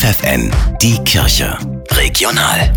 FFN, die Kirche. Regional.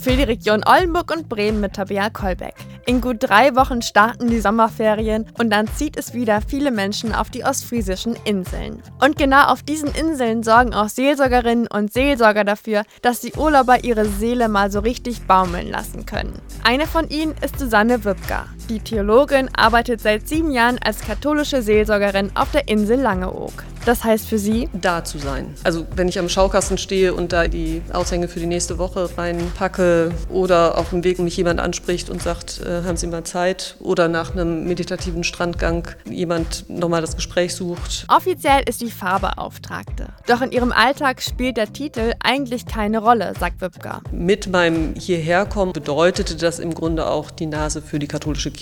Für die Region Oldenburg und Bremen mit Tabea Kolbeck. In gut drei Wochen starten die Sommerferien und dann zieht es wieder viele Menschen auf die ostfriesischen Inseln. Und genau auf diesen Inseln sorgen auch Seelsorgerinnen und Seelsorger dafür, dass die Urlauber ihre Seele mal so richtig baumeln lassen können. Eine von ihnen ist Susanne Wipka. Die Theologin arbeitet seit sieben Jahren als katholische Seelsorgerin auf der Insel Langeoog. Das heißt für Sie? Da zu sein. Also wenn ich am Schaukasten stehe und da die Aushänge für die nächste Woche reinpacke oder auf dem Weg mich jemand anspricht und sagt, äh, haben Sie mal Zeit oder nach einem meditativen Strandgang jemand nochmal das Gespräch sucht. Offiziell ist die Fahrbeauftragte. Doch in ihrem Alltag spielt der Titel eigentlich keine Rolle, sagt Wipka. Mit meinem Hierherkommen bedeutete das im Grunde auch die Nase für die katholische Kirche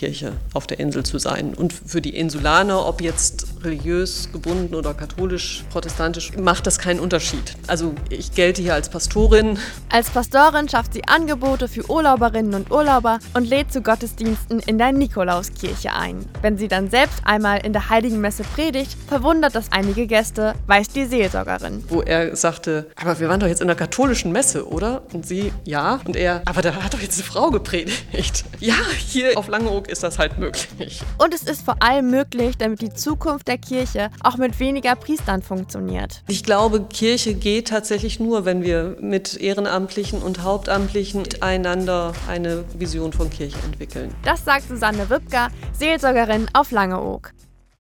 auf der Insel zu sein. Und für die Insulaner, ob jetzt religiös gebunden oder katholisch, protestantisch, macht das keinen Unterschied. Also ich gelte hier als Pastorin. Als Pastorin schafft sie Angebote für Urlauberinnen und Urlauber und lädt zu Gottesdiensten in der Nikolauskirche ein. Wenn sie dann selbst einmal in der Heiligen Messe predigt, verwundert das einige Gäste, weiß die Seelsorgerin. Wo er sagte, aber wir waren doch jetzt in der katholischen Messe, oder? Und sie, ja. Und er, aber da hat doch jetzt eine Frau gepredigt. Ja, hier auf Langeoog ist das halt möglich. Und es ist vor allem möglich, damit die Zukunft der Kirche auch mit weniger Priestern funktioniert. Ich glaube, Kirche geht tatsächlich nur, wenn wir mit Ehrenamtlichen und Hauptamtlichen miteinander eine Vision von Kirche entwickeln. Das sagt Susanne Wipka, Seelsorgerin auf Langeoog.